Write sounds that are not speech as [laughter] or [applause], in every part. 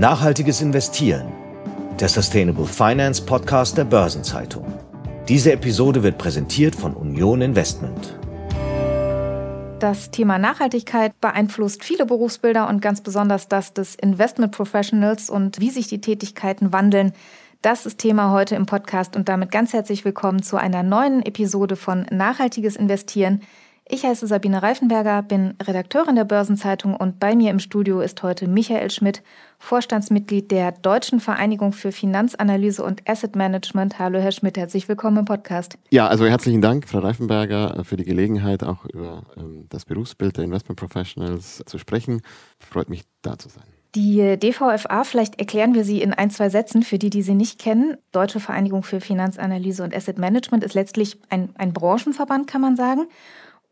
Nachhaltiges Investieren, der Sustainable Finance Podcast der Börsenzeitung. Diese Episode wird präsentiert von Union Investment. Das Thema Nachhaltigkeit beeinflusst viele Berufsbilder und ganz besonders das des Investment Professionals und wie sich die Tätigkeiten wandeln. Das ist Thema heute im Podcast und damit ganz herzlich willkommen zu einer neuen Episode von Nachhaltiges Investieren. Ich heiße Sabine Reifenberger, bin Redakteurin der Börsenzeitung und bei mir im Studio ist heute Michael Schmidt, Vorstandsmitglied der Deutschen Vereinigung für Finanzanalyse und Asset Management. Hallo Herr Schmidt, herzlich willkommen im Podcast. Ja, also herzlichen Dank, Frau Reifenberger, für die Gelegenheit, auch über ähm, das Berufsbild der Investment Professionals zu sprechen. Freut mich, da zu sein. Die DVFA, vielleicht erklären wir sie in ein, zwei Sätzen für die, die sie nicht kennen. Deutsche Vereinigung für Finanzanalyse und Asset Management ist letztlich ein, ein Branchenverband, kann man sagen.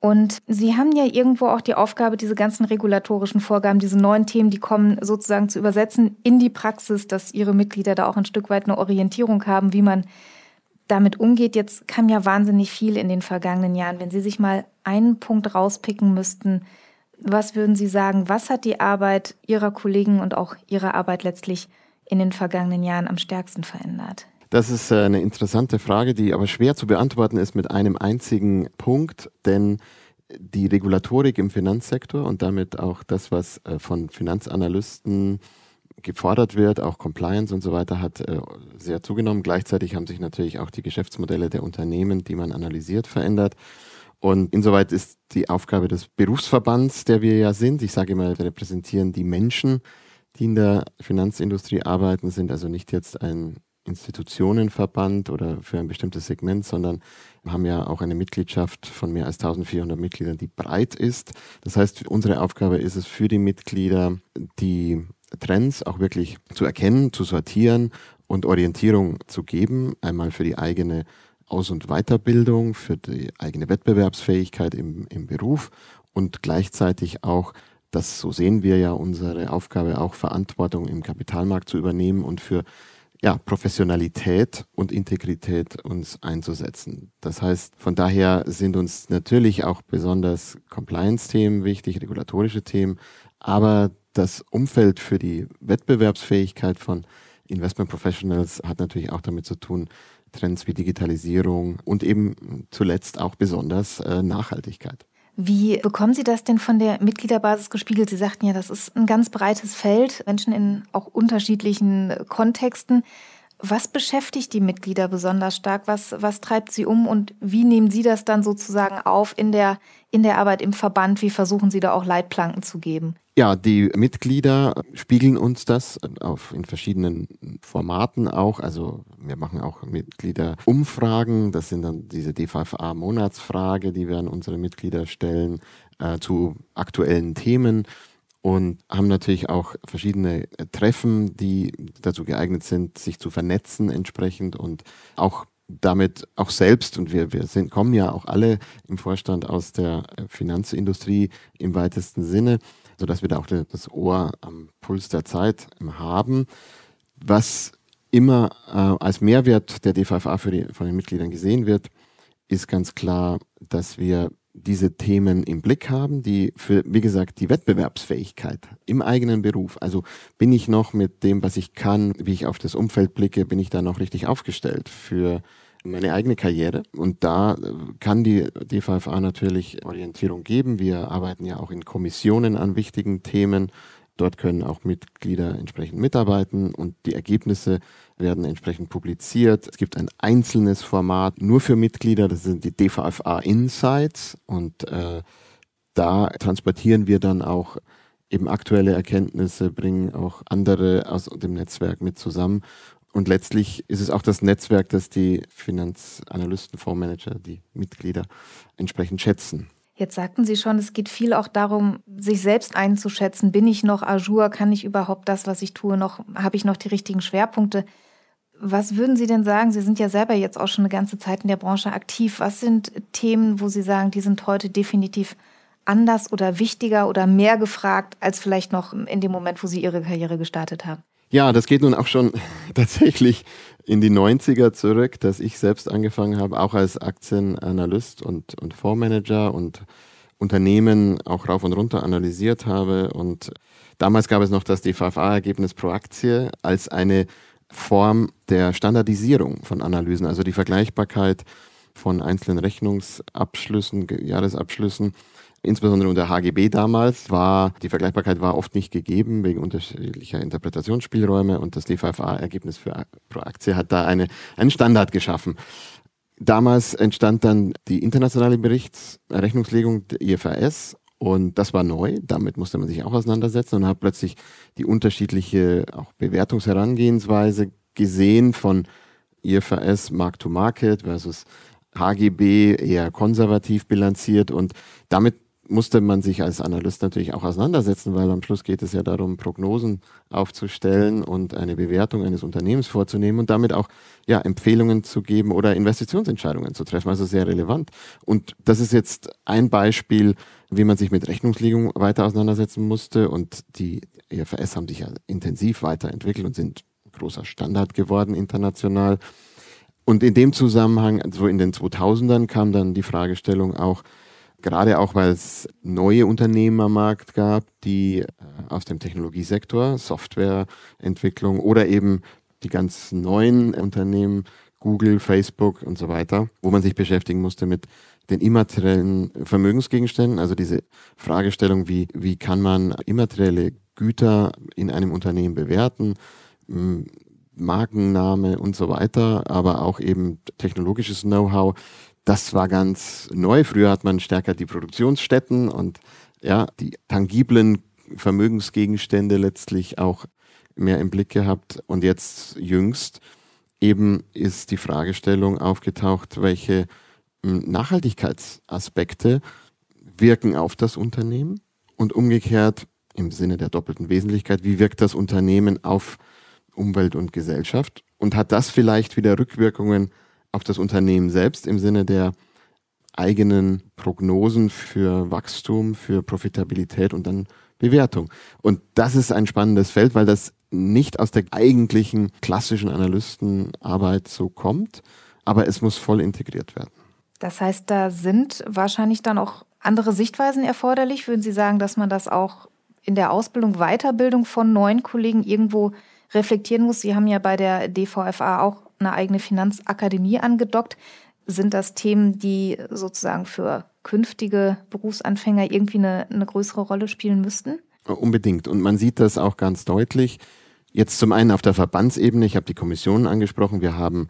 Und Sie haben ja irgendwo auch die Aufgabe, diese ganzen regulatorischen Vorgaben, diese neuen Themen, die kommen, sozusagen zu übersetzen in die Praxis, dass Ihre Mitglieder da auch ein Stück weit eine Orientierung haben, wie man damit umgeht. Jetzt kam ja wahnsinnig viel in den vergangenen Jahren. Wenn Sie sich mal einen Punkt rauspicken müssten, was würden Sie sagen, was hat die Arbeit Ihrer Kollegen und auch Ihre Arbeit letztlich in den vergangenen Jahren am stärksten verändert? Das ist äh, eine interessante Frage, die aber schwer zu beantworten ist mit einem einzigen Punkt, denn die Regulatorik im Finanzsektor und damit auch das, was äh, von Finanzanalysten gefordert wird, auch Compliance und so weiter, hat äh, sehr zugenommen. Gleichzeitig haben sich natürlich auch die Geschäftsmodelle der Unternehmen, die man analysiert, verändert. Und insoweit ist die Aufgabe des Berufsverbands, der wir ja sind, ich sage immer, wir repräsentieren die Menschen, die in der Finanzindustrie arbeiten, sind also nicht jetzt ein Institutionenverband oder für ein bestimmtes Segment, sondern haben ja auch eine Mitgliedschaft von mehr als 1400 Mitgliedern, die breit ist. Das heißt, unsere Aufgabe ist es für die Mitglieder, die Trends auch wirklich zu erkennen, zu sortieren und Orientierung zu geben. Einmal für die eigene Aus- und Weiterbildung, für die eigene Wettbewerbsfähigkeit im, im Beruf und gleichzeitig auch das, so sehen wir ja unsere Aufgabe, auch Verantwortung im Kapitalmarkt zu übernehmen und für ja, Professionalität und Integrität uns einzusetzen. Das heißt, von daher sind uns natürlich auch besonders Compliance-Themen wichtig, regulatorische Themen, aber das Umfeld für die Wettbewerbsfähigkeit von Investment Professionals hat natürlich auch damit zu tun, Trends wie Digitalisierung und eben zuletzt auch besonders äh, Nachhaltigkeit. Wie bekommen Sie das denn von der Mitgliederbasis gespiegelt? Sie sagten ja, das ist ein ganz breites Feld, Menschen in auch unterschiedlichen Kontexten. Was beschäftigt die Mitglieder besonders stark? Was, was treibt sie um und wie nehmen Sie das dann sozusagen auf in der, in der Arbeit im Verband? Wie versuchen Sie da auch Leitplanken zu geben? Ja, die Mitglieder spiegeln uns das auf, in verschiedenen Formaten auch. Also wir machen auch Mitgliederumfragen. Das sind dann diese DVFA-Monatsfrage, die wir an unsere Mitglieder stellen äh, zu aktuellen Themen und haben natürlich auch verschiedene Treffen, die dazu geeignet sind, sich zu vernetzen entsprechend und auch damit auch selbst, und wir, wir sind, kommen ja auch alle im Vorstand aus der Finanzindustrie im weitesten Sinne, sodass wir da auch das Ohr am Puls der Zeit haben. Was immer äh, als Mehrwert der DVFA für die, von den Mitgliedern gesehen wird, ist ganz klar, dass wir diese Themen im Blick haben, die für, wie gesagt, die Wettbewerbsfähigkeit im eigenen Beruf. Also bin ich noch mit dem, was ich kann, wie ich auf das Umfeld blicke, bin ich da noch richtig aufgestellt für meine eigene Karriere. Und da äh, kann die DVFA natürlich Orientierung geben. Wir arbeiten ja auch in Kommissionen an wichtigen Themen. Dort können auch Mitglieder entsprechend mitarbeiten und die Ergebnisse werden entsprechend publiziert. Es gibt ein einzelnes Format nur für Mitglieder, das sind die DVFA Insights und äh, da transportieren wir dann auch eben aktuelle Erkenntnisse, bringen auch andere aus dem Netzwerk mit zusammen und letztlich ist es auch das Netzwerk, das die Finanzanalysten, Fondsmanager, die Mitglieder entsprechend schätzen. Jetzt sagten Sie schon, es geht viel auch darum, sich selbst einzuschätzen. Bin ich noch Azure? Kann ich überhaupt das, was ich tue, noch? Habe ich noch die richtigen Schwerpunkte? Was würden Sie denn sagen? Sie sind ja selber jetzt auch schon eine ganze Zeit in der Branche aktiv. Was sind Themen, wo Sie sagen, die sind heute definitiv anders oder wichtiger oder mehr gefragt als vielleicht noch in dem Moment, wo Sie Ihre Karriere gestartet haben? Ja, das geht nun auch schon [laughs] tatsächlich in die 90er zurück, dass ich selbst angefangen habe, auch als Aktienanalyst und, und Fondsmanager und Unternehmen auch rauf und runter analysiert habe. Und damals gab es noch das DVFA-Ergebnis pro Aktie als eine Form der Standardisierung von Analysen, also die Vergleichbarkeit von einzelnen Rechnungsabschlüssen, Jahresabschlüssen. Insbesondere unter HGB damals war die Vergleichbarkeit war oft nicht gegeben wegen unterschiedlicher Interpretationsspielräume und das DVFA-Ergebnis pro Aktie hat da eine, einen Standard geschaffen. Damals entstand dann die internationale Berichtsrechnungslegung der IFRS und das war neu. Damit musste man sich auch auseinandersetzen und hat plötzlich die unterschiedliche auch Bewertungsherangehensweise gesehen von IFRS Mark-to-Market versus HGB eher konservativ bilanziert und damit musste man sich als Analyst natürlich auch auseinandersetzen, weil am Schluss geht es ja darum, Prognosen aufzustellen und eine Bewertung eines Unternehmens vorzunehmen und damit auch ja, Empfehlungen zu geben oder Investitionsentscheidungen zu treffen. Also sehr relevant. Und das ist jetzt ein Beispiel, wie man sich mit Rechnungslegung weiter auseinandersetzen musste. Und die EFS haben sich ja intensiv weiterentwickelt und sind großer Standard geworden international. Und in dem Zusammenhang, so in den 2000ern, kam dann die Fragestellung auch, Gerade auch, weil es neue Unternehmen am Markt gab, die äh, aus dem Technologiesektor, Softwareentwicklung oder eben die ganz neuen Unternehmen, Google, Facebook und so weiter, wo man sich beschäftigen musste mit den immateriellen Vermögensgegenständen, also diese Fragestellung, wie, wie kann man immaterielle Güter in einem Unternehmen bewerten, Markenname und so weiter, aber auch eben technologisches Know-how das war ganz neu. Früher hat man stärker die Produktionsstätten und ja, die tangiblen Vermögensgegenstände letztlich auch mehr im Blick gehabt. Und jetzt jüngst eben ist die Fragestellung aufgetaucht, welche hm, Nachhaltigkeitsaspekte wirken auf das Unternehmen und umgekehrt im Sinne der doppelten Wesentlichkeit, wie wirkt das Unternehmen auf Umwelt und Gesellschaft und hat das vielleicht wieder Rückwirkungen auf das Unternehmen selbst im Sinne der eigenen Prognosen für Wachstum, für Profitabilität und dann Bewertung. Und das ist ein spannendes Feld, weil das nicht aus der eigentlichen klassischen Analystenarbeit so kommt, aber es muss voll integriert werden. Das heißt, da sind wahrscheinlich dann auch andere Sichtweisen erforderlich. Würden Sie sagen, dass man das auch in der Ausbildung, Weiterbildung von neuen Kollegen irgendwo reflektieren muss? Sie haben ja bei der DVFA auch eine eigene Finanzakademie angedockt. Sind das Themen, die sozusagen für künftige Berufsanfänger irgendwie eine, eine größere Rolle spielen müssten? Unbedingt. Und man sieht das auch ganz deutlich. Jetzt zum einen auf der Verbandsebene, ich habe die Kommissionen angesprochen, wir haben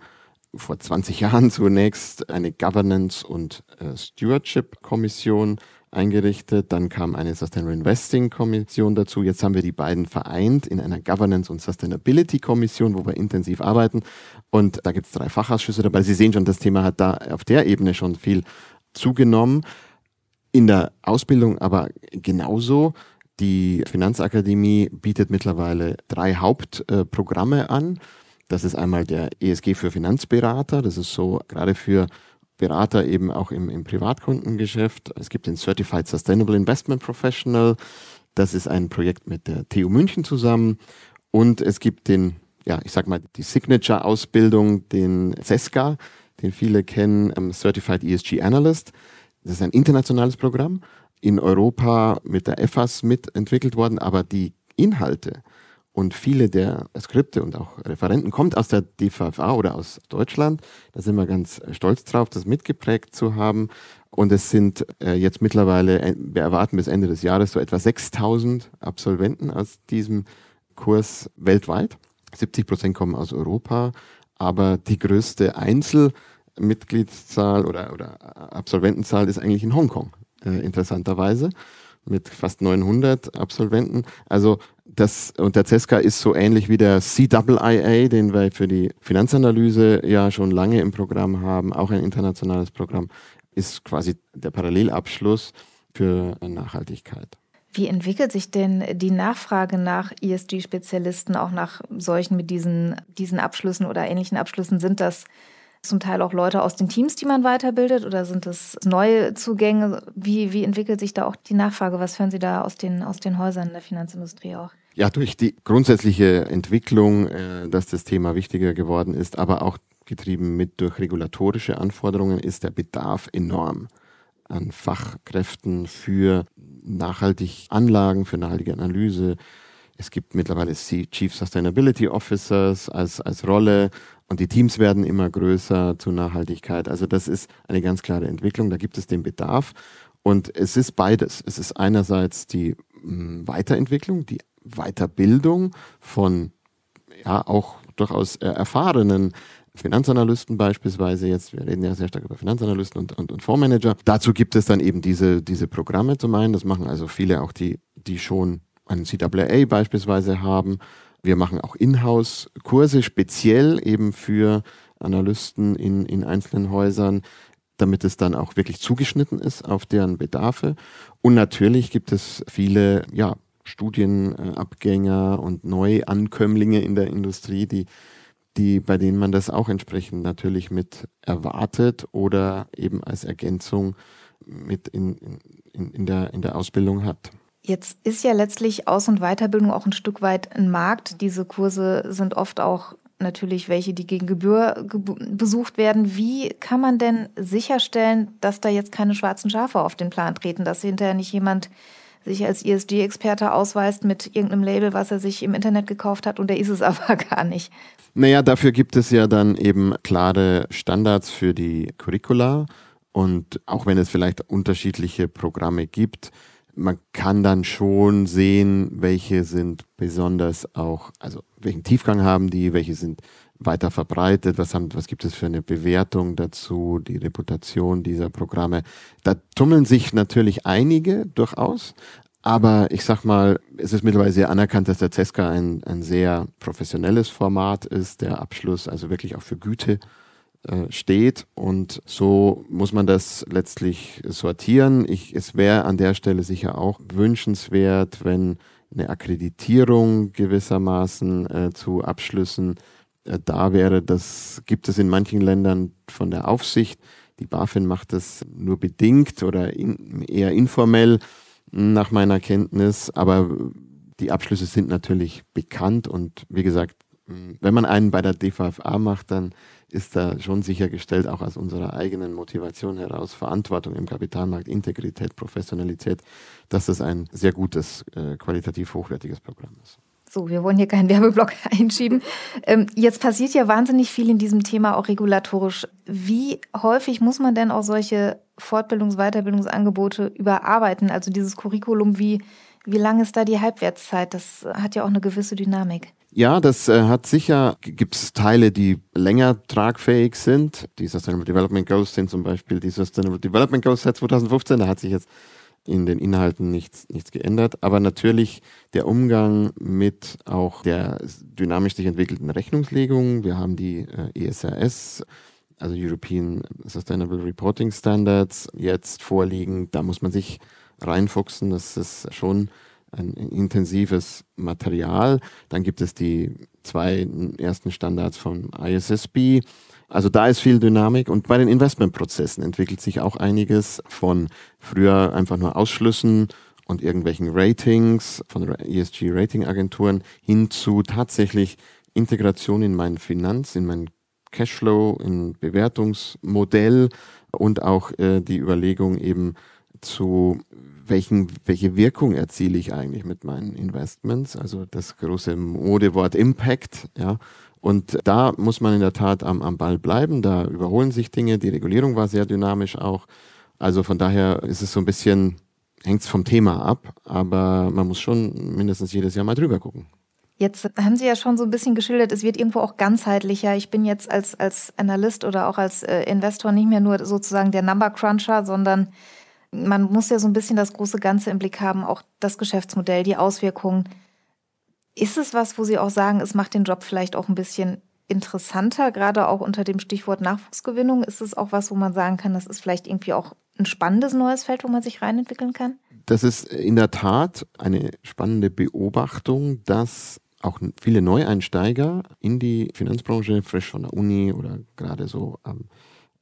vor 20 Jahren zunächst eine Governance- und äh, Stewardship-Kommission eingerichtet. Dann kam eine Sustainable Investing Kommission dazu. Jetzt haben wir die beiden vereint in einer Governance- und Sustainability Kommission, wo wir intensiv arbeiten. Und da gibt es drei Fachausschüsse dabei. Sie sehen schon, das Thema hat da auf der Ebene schon viel zugenommen. In der Ausbildung aber genauso. Die Finanzakademie bietet mittlerweile drei Hauptprogramme an. Das ist einmal der ESG für Finanzberater. Das ist so gerade für Berater eben auch im, im Privatkundengeschäft. Es gibt den Certified Sustainable Investment Professional. Das ist ein Projekt mit der TU München zusammen. Und es gibt den, ja, ich sag mal, die Signature-Ausbildung, den CESCA, den viele kennen, ähm, Certified ESG Analyst. Das ist ein internationales Programm, in Europa mit der EFAS mitentwickelt worden, aber die Inhalte und viele der Skripte und auch Referenten kommt aus der DVFA oder aus Deutschland. Da sind wir ganz stolz drauf, das mitgeprägt zu haben. Und es sind äh, jetzt mittlerweile, äh, wir erwarten bis Ende des Jahres so etwa 6000 Absolventen aus diesem Kurs weltweit. 70 Prozent kommen aus Europa, aber die größte Einzelmitgliedszahl oder, oder Absolventenzahl ist eigentlich in Hongkong, äh, interessanterweise mit fast 900 Absolventen. Also das, und der CESCA ist so ähnlich wie der CIIA, den wir für die Finanzanalyse ja schon lange im Programm haben, auch ein internationales Programm, ist quasi der Parallelabschluss für Nachhaltigkeit. Wie entwickelt sich denn die Nachfrage nach ESG-Spezialisten, auch nach solchen mit diesen, diesen Abschlüssen oder ähnlichen Abschlüssen? Sind das zum Teil auch Leute aus den Teams, die man weiterbildet oder sind es neue Zugänge? Wie, wie entwickelt sich da auch die Nachfrage? Was hören Sie da aus den, aus den Häusern der Finanzindustrie auch? Ja, durch die grundsätzliche Entwicklung, äh, dass das Thema wichtiger geworden ist, aber auch getrieben mit durch regulatorische Anforderungen, ist der Bedarf enorm an Fachkräften für nachhaltig Anlagen, für nachhaltige Analyse. Es gibt mittlerweile Chief Sustainability Officers als, als Rolle und die Teams werden immer größer zur Nachhaltigkeit. Also das ist eine ganz klare Entwicklung, da gibt es den Bedarf. Und es ist beides. Es ist einerseits die hm, Weiterentwicklung, die Weiterbildung von ja auch durchaus erfahrenen Finanzanalysten beispielsweise jetzt, wir reden ja sehr stark über Finanzanalysten und, und, und Fondsmanager. Dazu gibt es dann eben diese, diese Programme zum einen, das machen also viele auch, die, die schon einen CAA beispielsweise haben. Wir machen auch Inhouse-Kurse speziell eben für Analysten in, in einzelnen Häusern, damit es dann auch wirklich zugeschnitten ist auf deren Bedarfe. Und natürlich gibt es viele, ja, Studienabgänger und Neuankömmlinge in der Industrie, die die, bei denen man das auch entsprechend natürlich mit erwartet oder eben als Ergänzung mit in, in, in, der, in der Ausbildung hat. Jetzt ist ja letztlich Aus- und Weiterbildung auch ein Stück weit ein Markt. Diese Kurse sind oft auch natürlich welche, die gegen Gebühr besucht werden. Wie kann man denn sicherstellen, dass da jetzt keine schwarzen Schafe auf den Plan treten, dass hinterher nicht jemand sich als ESG-Experte ausweist mit irgendeinem Label, was er sich im Internet gekauft hat und der ist es [laughs] aber gar nicht. Naja, dafür gibt es ja dann eben klare Standards für die Curricula und auch wenn es vielleicht unterschiedliche Programme gibt, man kann dann schon sehen, welche sind besonders auch, also welchen Tiefgang haben die, welche sind weiter verbreitet, was, haben, was gibt es für eine Bewertung dazu, die Reputation dieser Programme. Da tummeln sich natürlich einige durchaus, aber ich sag mal, es ist mittlerweile sehr anerkannt, dass der CESCA ein, ein sehr professionelles Format ist, der Abschluss also wirklich auch für Güte steht. Und so muss man das letztlich sortieren. Ich, es wäre an der Stelle sicher auch wünschenswert, wenn eine Akkreditierung gewissermaßen äh, zu Abschlüssen äh, da wäre. Das gibt es in manchen Ländern von der Aufsicht. Die BaFin macht das nur bedingt oder in, eher informell nach meiner Kenntnis. Aber die Abschlüsse sind natürlich bekannt und wie gesagt, wenn man einen bei der DVFA macht, dann ist da schon sichergestellt, auch aus unserer eigenen Motivation heraus, Verantwortung im Kapitalmarkt, Integrität, Professionalität, dass das ein sehr gutes, äh, qualitativ hochwertiges Programm ist. So, wir wollen hier keinen Werbeblock [laughs] einschieben. Ähm, jetzt passiert ja wahnsinnig viel in diesem Thema auch regulatorisch. Wie häufig muss man denn auch solche Fortbildungs-, Weiterbildungsangebote überarbeiten? Also dieses Curriculum, wie, wie lang ist da die Halbwertszeit? Das hat ja auch eine gewisse Dynamik. Ja, das äh, hat sicher, gibt es Teile, die länger tragfähig sind. Die Sustainable Development Goals sind zum Beispiel die Sustainable Development Goals seit 2015. Da hat sich jetzt in den Inhalten nichts, nichts geändert. Aber natürlich der Umgang mit auch der dynamisch sich entwickelten Rechnungslegung. Wir haben die äh, ESRS, also European Sustainable Reporting Standards, jetzt vorliegen. Da muss man sich reinfuchsen. Das ist schon ein intensives Material. Dann gibt es die zwei ersten Standards vom ISSB. Also da ist viel Dynamik und bei den Investmentprozessen entwickelt sich auch einiges von früher einfach nur Ausschlüssen und irgendwelchen Ratings von ESG-Rating-Agenturen hin zu tatsächlich Integration in meinen Finanz, in mein Cashflow, in Bewertungsmodell und auch äh, die Überlegung eben zu welchen, welche Wirkung erziele ich eigentlich mit meinen Investments? Also das große Modewort Impact, ja. Und da muss man in der Tat am, am Ball bleiben. Da überholen sich Dinge. Die Regulierung war sehr dynamisch auch. Also von daher ist es so ein bisschen, hängt es vom Thema ab, aber man muss schon mindestens jedes Jahr mal drüber gucken. Jetzt haben Sie ja schon so ein bisschen geschildert, es wird irgendwo auch ganzheitlicher. Ich bin jetzt als, als Analyst oder auch als äh, Investor nicht mehr nur sozusagen der Number Cruncher, sondern man muss ja so ein bisschen das große Ganze im Blick haben, auch das Geschäftsmodell, die Auswirkungen. Ist es was, wo Sie auch sagen, es macht den Job vielleicht auch ein bisschen interessanter, gerade auch unter dem Stichwort Nachwuchsgewinnung? Ist es auch was, wo man sagen kann, das ist vielleicht irgendwie auch ein spannendes neues Feld, wo man sich reinentwickeln kann? Das ist in der Tat eine spannende Beobachtung, dass auch viele Neueinsteiger in die Finanzbranche, frisch von der Uni oder gerade so am,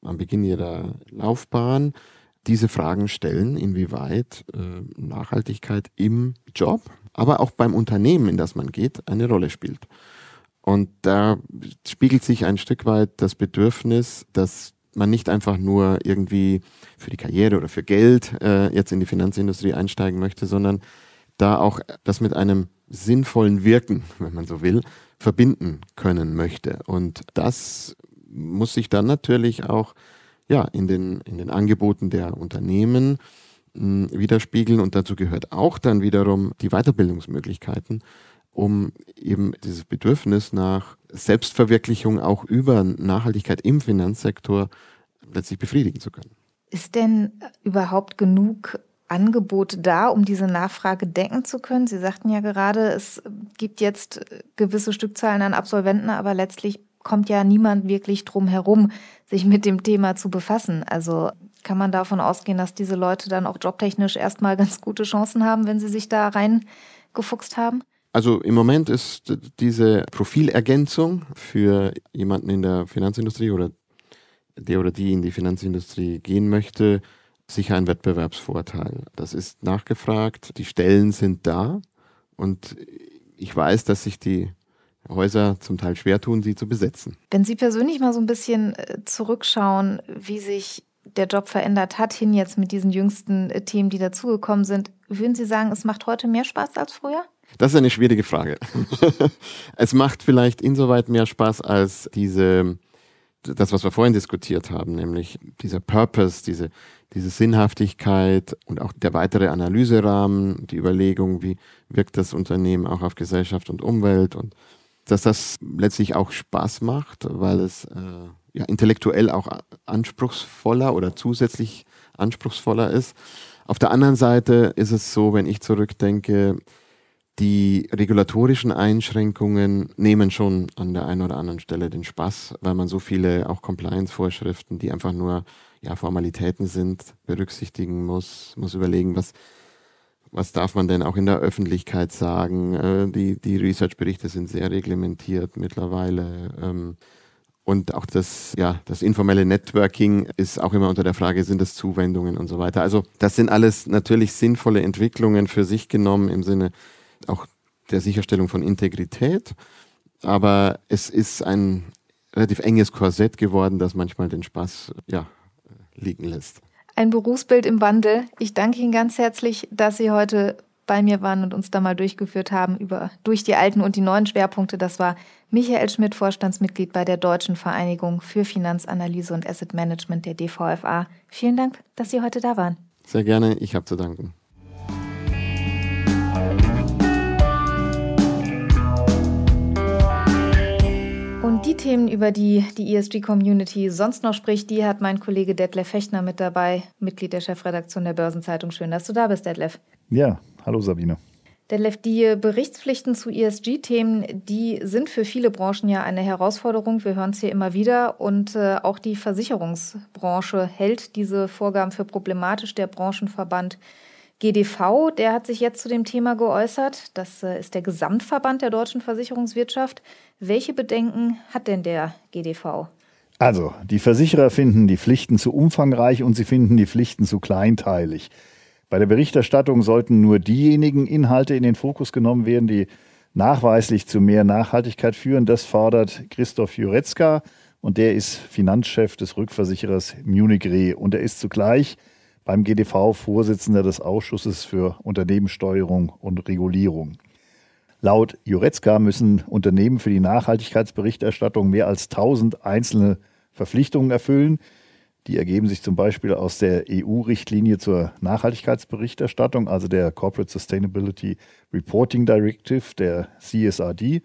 am Beginn ihrer Laufbahn, diese Fragen stellen, inwieweit äh, Nachhaltigkeit im Job, aber auch beim Unternehmen, in das man geht, eine Rolle spielt. Und da spiegelt sich ein Stück weit das Bedürfnis, dass man nicht einfach nur irgendwie für die Karriere oder für Geld äh, jetzt in die Finanzindustrie einsteigen möchte, sondern da auch das mit einem sinnvollen Wirken, [laughs] wenn man so will, verbinden können möchte. Und das muss sich dann natürlich auch ja, in, den, in den Angeboten der Unternehmen mh, widerspiegeln. Und dazu gehört auch dann wiederum die Weiterbildungsmöglichkeiten, um eben dieses Bedürfnis nach Selbstverwirklichung auch über Nachhaltigkeit im Finanzsektor letztlich befriedigen zu können. Ist denn überhaupt genug Angebot da, um diese Nachfrage decken zu können? Sie sagten ja gerade, es gibt jetzt gewisse Stückzahlen an Absolventen, aber letztlich kommt ja niemand wirklich drum herum, sich mit dem Thema zu befassen. Also kann man davon ausgehen, dass diese Leute dann auch jobtechnisch erstmal [laughs] ganz gute Chancen haben, wenn sie sich da reingefuchst haben? Also im Moment ist diese Profilergänzung für jemanden in der Finanzindustrie oder der oder die in die Finanzindustrie gehen möchte, sicher ein Wettbewerbsvorteil. Das ist nachgefragt, die Stellen sind da und ich weiß, dass sich die Häuser zum Teil schwer tun, sie zu besetzen. Wenn Sie persönlich mal so ein bisschen äh, zurückschauen, wie sich der Job verändert hat, hin jetzt mit diesen jüngsten äh, Themen, die dazugekommen sind, würden Sie sagen, es macht heute mehr Spaß als früher? Das ist eine schwierige Frage. [laughs] es macht vielleicht insoweit mehr Spaß als diese, das, was wir vorhin diskutiert haben, nämlich dieser Purpose, diese, diese Sinnhaftigkeit und auch der weitere Analyserahmen, die Überlegung, wie wirkt das Unternehmen auch auf Gesellschaft und Umwelt und dass das letztlich auch Spaß macht, weil es äh, ja intellektuell auch anspruchsvoller oder zusätzlich anspruchsvoller ist. Auf der anderen Seite ist es so, wenn ich zurückdenke, die regulatorischen Einschränkungen nehmen schon an der einen oder anderen Stelle den Spaß, weil man so viele auch Compliance-Vorschriften, die einfach nur ja, Formalitäten sind, berücksichtigen muss, muss überlegen, was, was darf man denn auch in der Öffentlichkeit sagen. Äh, die die Research-Berichte sind sehr reglementiert mittlerweile. Ähm, und auch das, ja, das informelle Networking ist auch immer unter der Frage, sind das Zuwendungen und so weiter. Also das sind alles natürlich sinnvolle Entwicklungen für sich genommen im Sinne auch der Sicherstellung von Integrität. Aber es ist ein relativ enges Korsett geworden, das manchmal den Spaß ja, liegen lässt. Ein Berufsbild im Wandel. Ich danke Ihnen ganz herzlich, dass Sie heute bei mir waren und uns da mal durchgeführt haben über durch die alten und die neuen Schwerpunkte. Das war Michael Schmidt, Vorstandsmitglied bei der Deutschen Vereinigung für Finanzanalyse und Asset Management der DVFA. Vielen Dank, dass Sie heute da waren. Sehr gerne, ich habe zu danken. Die Themen, über die die ESG-Community sonst noch spricht, die hat mein Kollege Detlef Fechner mit dabei, Mitglied der Chefredaktion der Börsenzeitung. Schön, dass du da bist, Detlef. Ja, hallo Sabine. Detlef, die Berichtspflichten zu ESG-Themen, die sind für viele Branchen ja eine Herausforderung. Wir hören es hier immer wieder. Und äh, auch die Versicherungsbranche hält diese Vorgaben für problematisch. Der Branchenverband GDV, der hat sich jetzt zu dem Thema geäußert. Das äh, ist der Gesamtverband der deutschen Versicherungswirtschaft. Welche Bedenken hat denn der GDV? Also, die Versicherer finden die Pflichten zu umfangreich und sie finden die Pflichten zu kleinteilig. Bei der Berichterstattung sollten nur diejenigen Inhalte in den Fokus genommen werden, die nachweislich zu mehr Nachhaltigkeit führen. Das fordert Christoph Jurecka und der ist Finanzchef des Rückversicherers Munich Re und er ist zugleich beim GDV Vorsitzender des Ausschusses für Unternehmenssteuerung und Regulierung. Laut Jurecka müssen Unternehmen für die Nachhaltigkeitsberichterstattung mehr als 1000 einzelne Verpflichtungen erfüllen. Die ergeben sich zum Beispiel aus der EU-Richtlinie zur Nachhaltigkeitsberichterstattung, also der Corporate Sustainability Reporting Directive, der CSRD.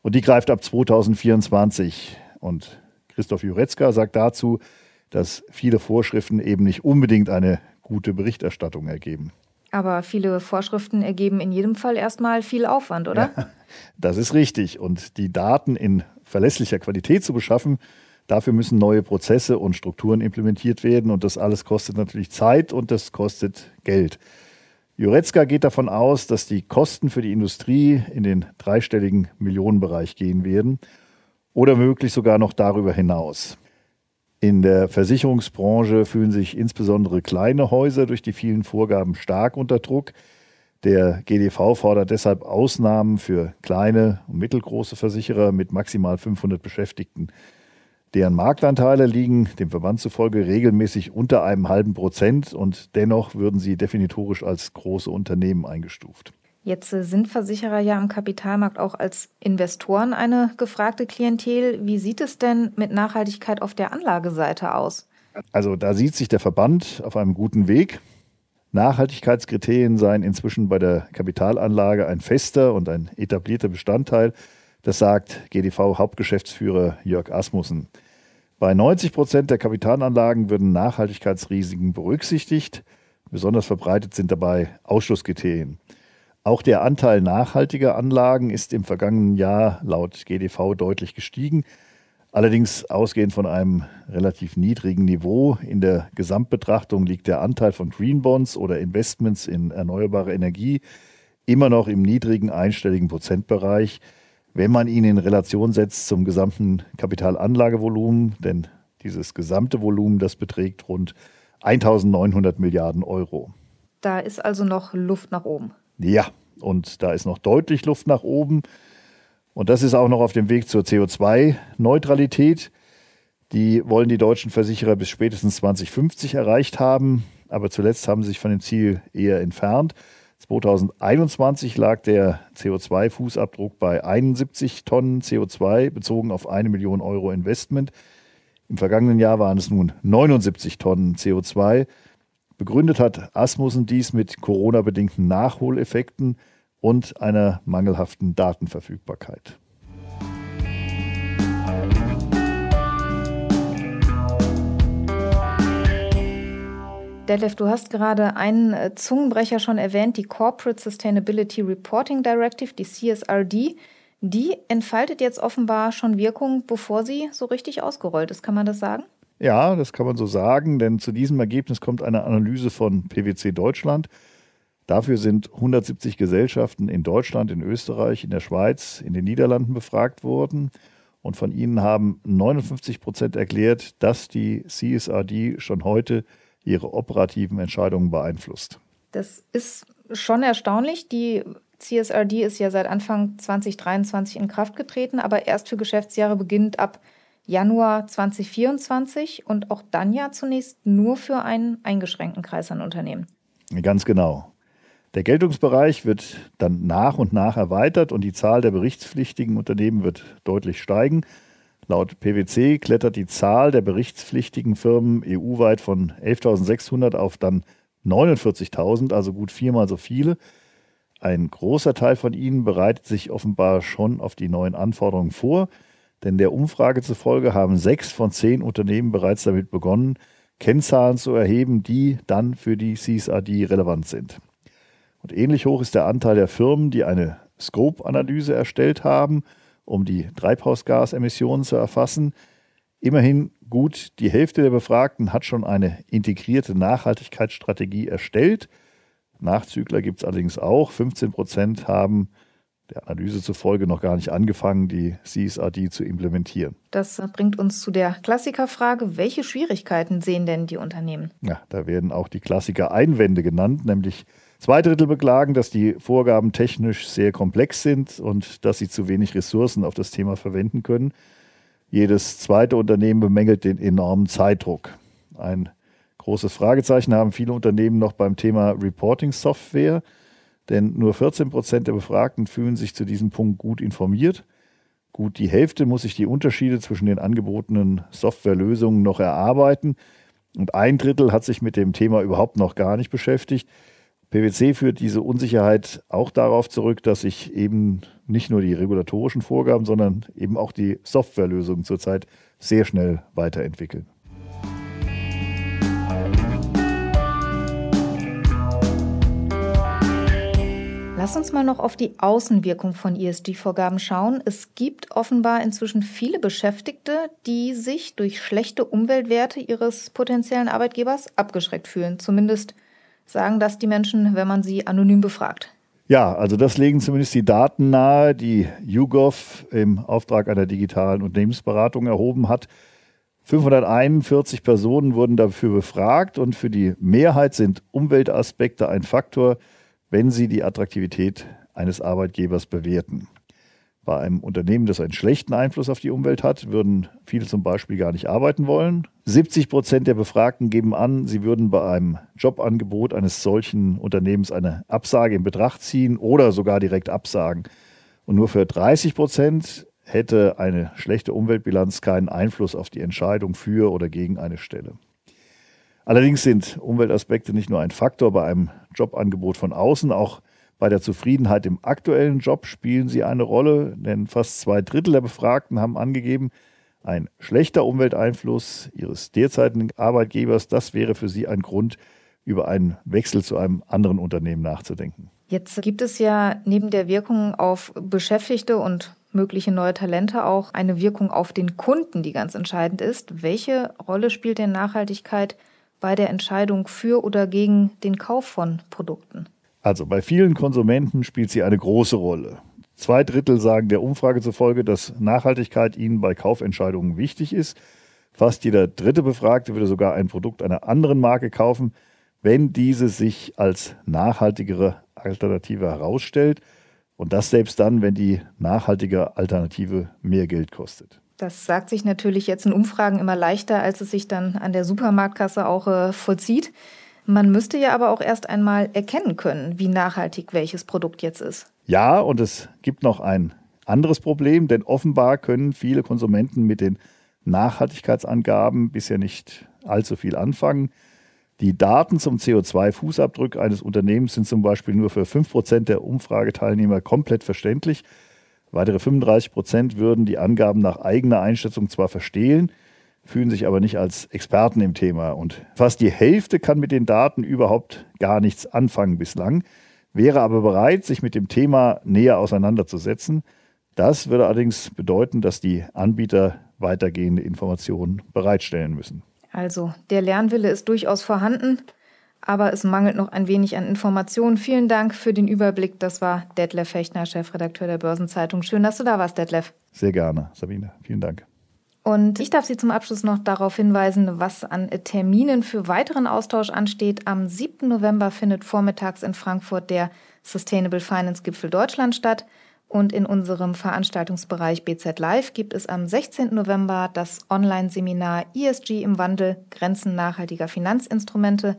Und die greift ab 2024. Und Christoph Jurecka sagt dazu, dass viele Vorschriften eben nicht unbedingt eine gute Berichterstattung ergeben. Aber viele Vorschriften ergeben in jedem Fall erstmal viel Aufwand, oder? Ja, das ist richtig. Und die Daten in verlässlicher Qualität zu beschaffen, dafür müssen neue Prozesse und Strukturen implementiert werden. Und das alles kostet natürlich Zeit und das kostet Geld. Jurecka geht davon aus, dass die Kosten für die Industrie in den dreistelligen Millionenbereich gehen werden oder möglich sogar noch darüber hinaus. In der Versicherungsbranche fühlen sich insbesondere kleine Häuser durch die vielen Vorgaben stark unter Druck. Der GDV fordert deshalb Ausnahmen für kleine und mittelgroße Versicherer mit maximal 500 Beschäftigten. Deren Marktanteile liegen dem Verband zufolge regelmäßig unter einem halben Prozent und dennoch würden sie definitorisch als große Unternehmen eingestuft. Jetzt äh, sind Versicherer ja am Kapitalmarkt auch als Investoren eine gefragte Klientel. Wie sieht es denn mit Nachhaltigkeit auf der Anlageseite aus? Also da sieht sich der Verband auf einem guten Weg. Nachhaltigkeitskriterien seien inzwischen bei der Kapitalanlage ein fester und ein etablierter Bestandteil. Das sagt GDV-Hauptgeschäftsführer Jörg Asmussen. Bei 90 Prozent der Kapitalanlagen würden Nachhaltigkeitsrisiken berücksichtigt. Besonders verbreitet sind dabei Ausschlusskriterien. Auch der Anteil nachhaltiger Anlagen ist im vergangenen Jahr laut GDV deutlich gestiegen. Allerdings ausgehend von einem relativ niedrigen Niveau. In der Gesamtbetrachtung liegt der Anteil von Green Bonds oder Investments in erneuerbare Energie immer noch im niedrigen einstelligen Prozentbereich, wenn man ihn in Relation setzt zum gesamten Kapitalanlagevolumen, denn dieses gesamte Volumen, das beträgt rund 1900 Milliarden Euro. Da ist also noch Luft nach oben. Ja, und da ist noch deutlich Luft nach oben. Und das ist auch noch auf dem Weg zur CO2-Neutralität. Die wollen die deutschen Versicherer bis spätestens 2050 erreicht haben. Aber zuletzt haben sie sich von dem Ziel eher entfernt. 2021 lag der CO2-Fußabdruck bei 71 Tonnen CO2 bezogen auf eine Million Euro Investment. Im vergangenen Jahr waren es nun 79 Tonnen CO2. Begründet hat Asmussen dies mit Corona-bedingten Nachholeffekten und einer mangelhaften Datenverfügbarkeit. Detlef, du hast gerade einen äh, Zungenbrecher schon erwähnt, die Corporate Sustainability Reporting Directive, die CSRD. Die entfaltet jetzt offenbar schon Wirkung, bevor sie so richtig ausgerollt ist. Kann man das sagen? Ja, das kann man so sagen, denn zu diesem Ergebnis kommt eine Analyse von PwC Deutschland. Dafür sind 170 Gesellschaften in Deutschland, in Österreich, in der Schweiz, in den Niederlanden befragt worden. Und von ihnen haben 59 Prozent erklärt, dass die CSRD schon heute ihre operativen Entscheidungen beeinflusst. Das ist schon erstaunlich. Die CSRD ist ja seit Anfang 2023 in Kraft getreten, aber erst für Geschäftsjahre beginnend ab Januar 2024 und auch dann ja zunächst nur für einen eingeschränkten Kreis an Unternehmen. Ganz genau. Der Geltungsbereich wird dann nach und nach erweitert und die Zahl der berichtspflichtigen Unternehmen wird deutlich steigen. Laut PwC klettert die Zahl der berichtspflichtigen Firmen EU-weit von 11.600 auf dann 49.000, also gut viermal so viele. Ein großer Teil von ihnen bereitet sich offenbar schon auf die neuen Anforderungen vor, denn der Umfrage zufolge haben sechs von zehn Unternehmen bereits damit begonnen, Kennzahlen zu erheben, die dann für die CSRD relevant sind. Und ähnlich hoch ist der Anteil der Firmen, die eine Scope-Analyse erstellt haben, um die Treibhausgasemissionen zu erfassen. Immerhin gut die Hälfte der Befragten hat schon eine integrierte Nachhaltigkeitsstrategie erstellt. Nachzügler gibt es allerdings auch. 15 Prozent haben der Analyse zufolge noch gar nicht angefangen, die CSRD zu implementieren. Das bringt uns zu der Klassikerfrage, welche Schwierigkeiten sehen denn die Unternehmen? Ja, da werden auch die Klassiker-Einwände genannt, nämlich Zwei Drittel beklagen, dass die Vorgaben technisch sehr komplex sind und dass sie zu wenig Ressourcen auf das Thema verwenden können. Jedes zweite Unternehmen bemängelt den enormen Zeitdruck. Ein großes Fragezeichen haben viele Unternehmen noch beim Thema Reporting-Software, denn nur 14 Prozent der Befragten fühlen sich zu diesem Punkt gut informiert. Gut die Hälfte muss sich die Unterschiede zwischen den angebotenen Softwarelösungen noch erarbeiten und ein Drittel hat sich mit dem Thema überhaupt noch gar nicht beschäftigt. PwC führt diese Unsicherheit auch darauf zurück, dass sich eben nicht nur die regulatorischen Vorgaben, sondern eben auch die Softwarelösungen zurzeit sehr schnell weiterentwickeln. Lass uns mal noch auf die Außenwirkung von ESG-Vorgaben schauen. Es gibt offenbar inzwischen viele Beschäftigte, die sich durch schlechte Umweltwerte ihres potenziellen Arbeitgebers abgeschreckt fühlen. Zumindest sagen das die Menschen, wenn man sie anonym befragt? Ja, also das legen zumindest die Daten nahe, die YouGov im Auftrag einer digitalen Unternehmensberatung erhoben hat. 541 Personen wurden dafür befragt und für die Mehrheit sind Umweltaspekte ein Faktor, wenn sie die Attraktivität eines Arbeitgebers bewerten. Bei einem Unternehmen, das einen schlechten Einfluss auf die Umwelt hat, würden viele zum Beispiel gar nicht arbeiten wollen. 70 Prozent der Befragten geben an, sie würden bei einem Jobangebot eines solchen Unternehmens eine Absage in Betracht ziehen oder sogar direkt absagen. Und nur für 30 Prozent hätte eine schlechte Umweltbilanz keinen Einfluss auf die Entscheidung für oder gegen eine Stelle. Allerdings sind Umweltaspekte nicht nur ein Faktor bei einem Jobangebot von außen, auch bei der Zufriedenheit im aktuellen Job spielen sie eine Rolle, denn fast zwei Drittel der Befragten haben angegeben, ein schlechter Umwelteinfluss ihres derzeitigen Arbeitgebers, das wäre für sie ein Grund, über einen Wechsel zu einem anderen Unternehmen nachzudenken. Jetzt gibt es ja neben der Wirkung auf Beschäftigte und mögliche neue Talente auch eine Wirkung auf den Kunden, die ganz entscheidend ist. Welche Rolle spielt denn Nachhaltigkeit bei der Entscheidung für oder gegen den Kauf von Produkten? Also bei vielen Konsumenten spielt sie eine große Rolle. Zwei Drittel sagen der Umfrage zufolge, dass Nachhaltigkeit ihnen bei Kaufentscheidungen wichtig ist. Fast jeder dritte Befragte würde sogar ein Produkt einer anderen Marke kaufen, wenn diese sich als nachhaltigere Alternative herausstellt. Und das selbst dann, wenn die nachhaltige Alternative mehr Geld kostet. Das sagt sich natürlich jetzt in Umfragen immer leichter, als es sich dann an der Supermarktkasse auch äh, vollzieht. Man müsste ja aber auch erst einmal erkennen können, wie nachhaltig welches Produkt jetzt ist. Ja, und es gibt noch ein anderes Problem, denn offenbar können viele Konsumenten mit den Nachhaltigkeitsangaben bisher nicht allzu viel anfangen. Die Daten zum CO2-Fußabdruck eines Unternehmens sind zum Beispiel nur für 5% der Umfrageteilnehmer komplett verständlich. Weitere 35% würden die Angaben nach eigener Einschätzung zwar verstehen, fühlen sich aber nicht als Experten im Thema. Und fast die Hälfte kann mit den Daten überhaupt gar nichts anfangen bislang, wäre aber bereit, sich mit dem Thema näher auseinanderzusetzen. Das würde allerdings bedeuten, dass die Anbieter weitergehende Informationen bereitstellen müssen. Also der Lernwille ist durchaus vorhanden, aber es mangelt noch ein wenig an Informationen. Vielen Dank für den Überblick. Das war Detlef Fechner, Chefredakteur der Börsenzeitung. Schön, dass du da warst, Detlef. Sehr gerne, Sabine. Vielen Dank. Und ich darf Sie zum Abschluss noch darauf hinweisen, was an Terminen für weiteren Austausch ansteht. Am 7. November findet vormittags in Frankfurt der Sustainable Finance Gipfel Deutschland statt. Und in unserem Veranstaltungsbereich BZ Live gibt es am 16. November das Online-Seminar ESG im Wandel, Grenzen nachhaltiger Finanzinstrumente.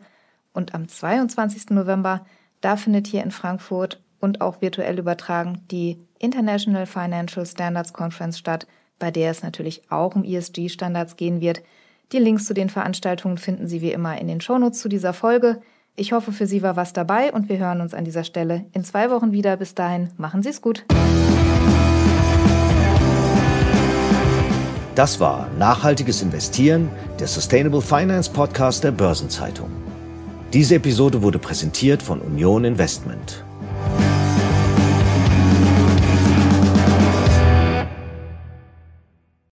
Und am 22. November, da findet hier in Frankfurt und auch virtuell übertragen die International Financial Standards Conference statt – bei der es natürlich auch um ESG-Standards gehen wird. Die Links zu den Veranstaltungen finden Sie wie immer in den Shownotes zu dieser Folge. Ich hoffe, für Sie war was dabei und wir hören uns an dieser Stelle in zwei Wochen wieder. Bis dahin, machen Sie es gut. Das war Nachhaltiges Investieren, der Sustainable Finance Podcast der Börsenzeitung. Diese Episode wurde präsentiert von Union Investment.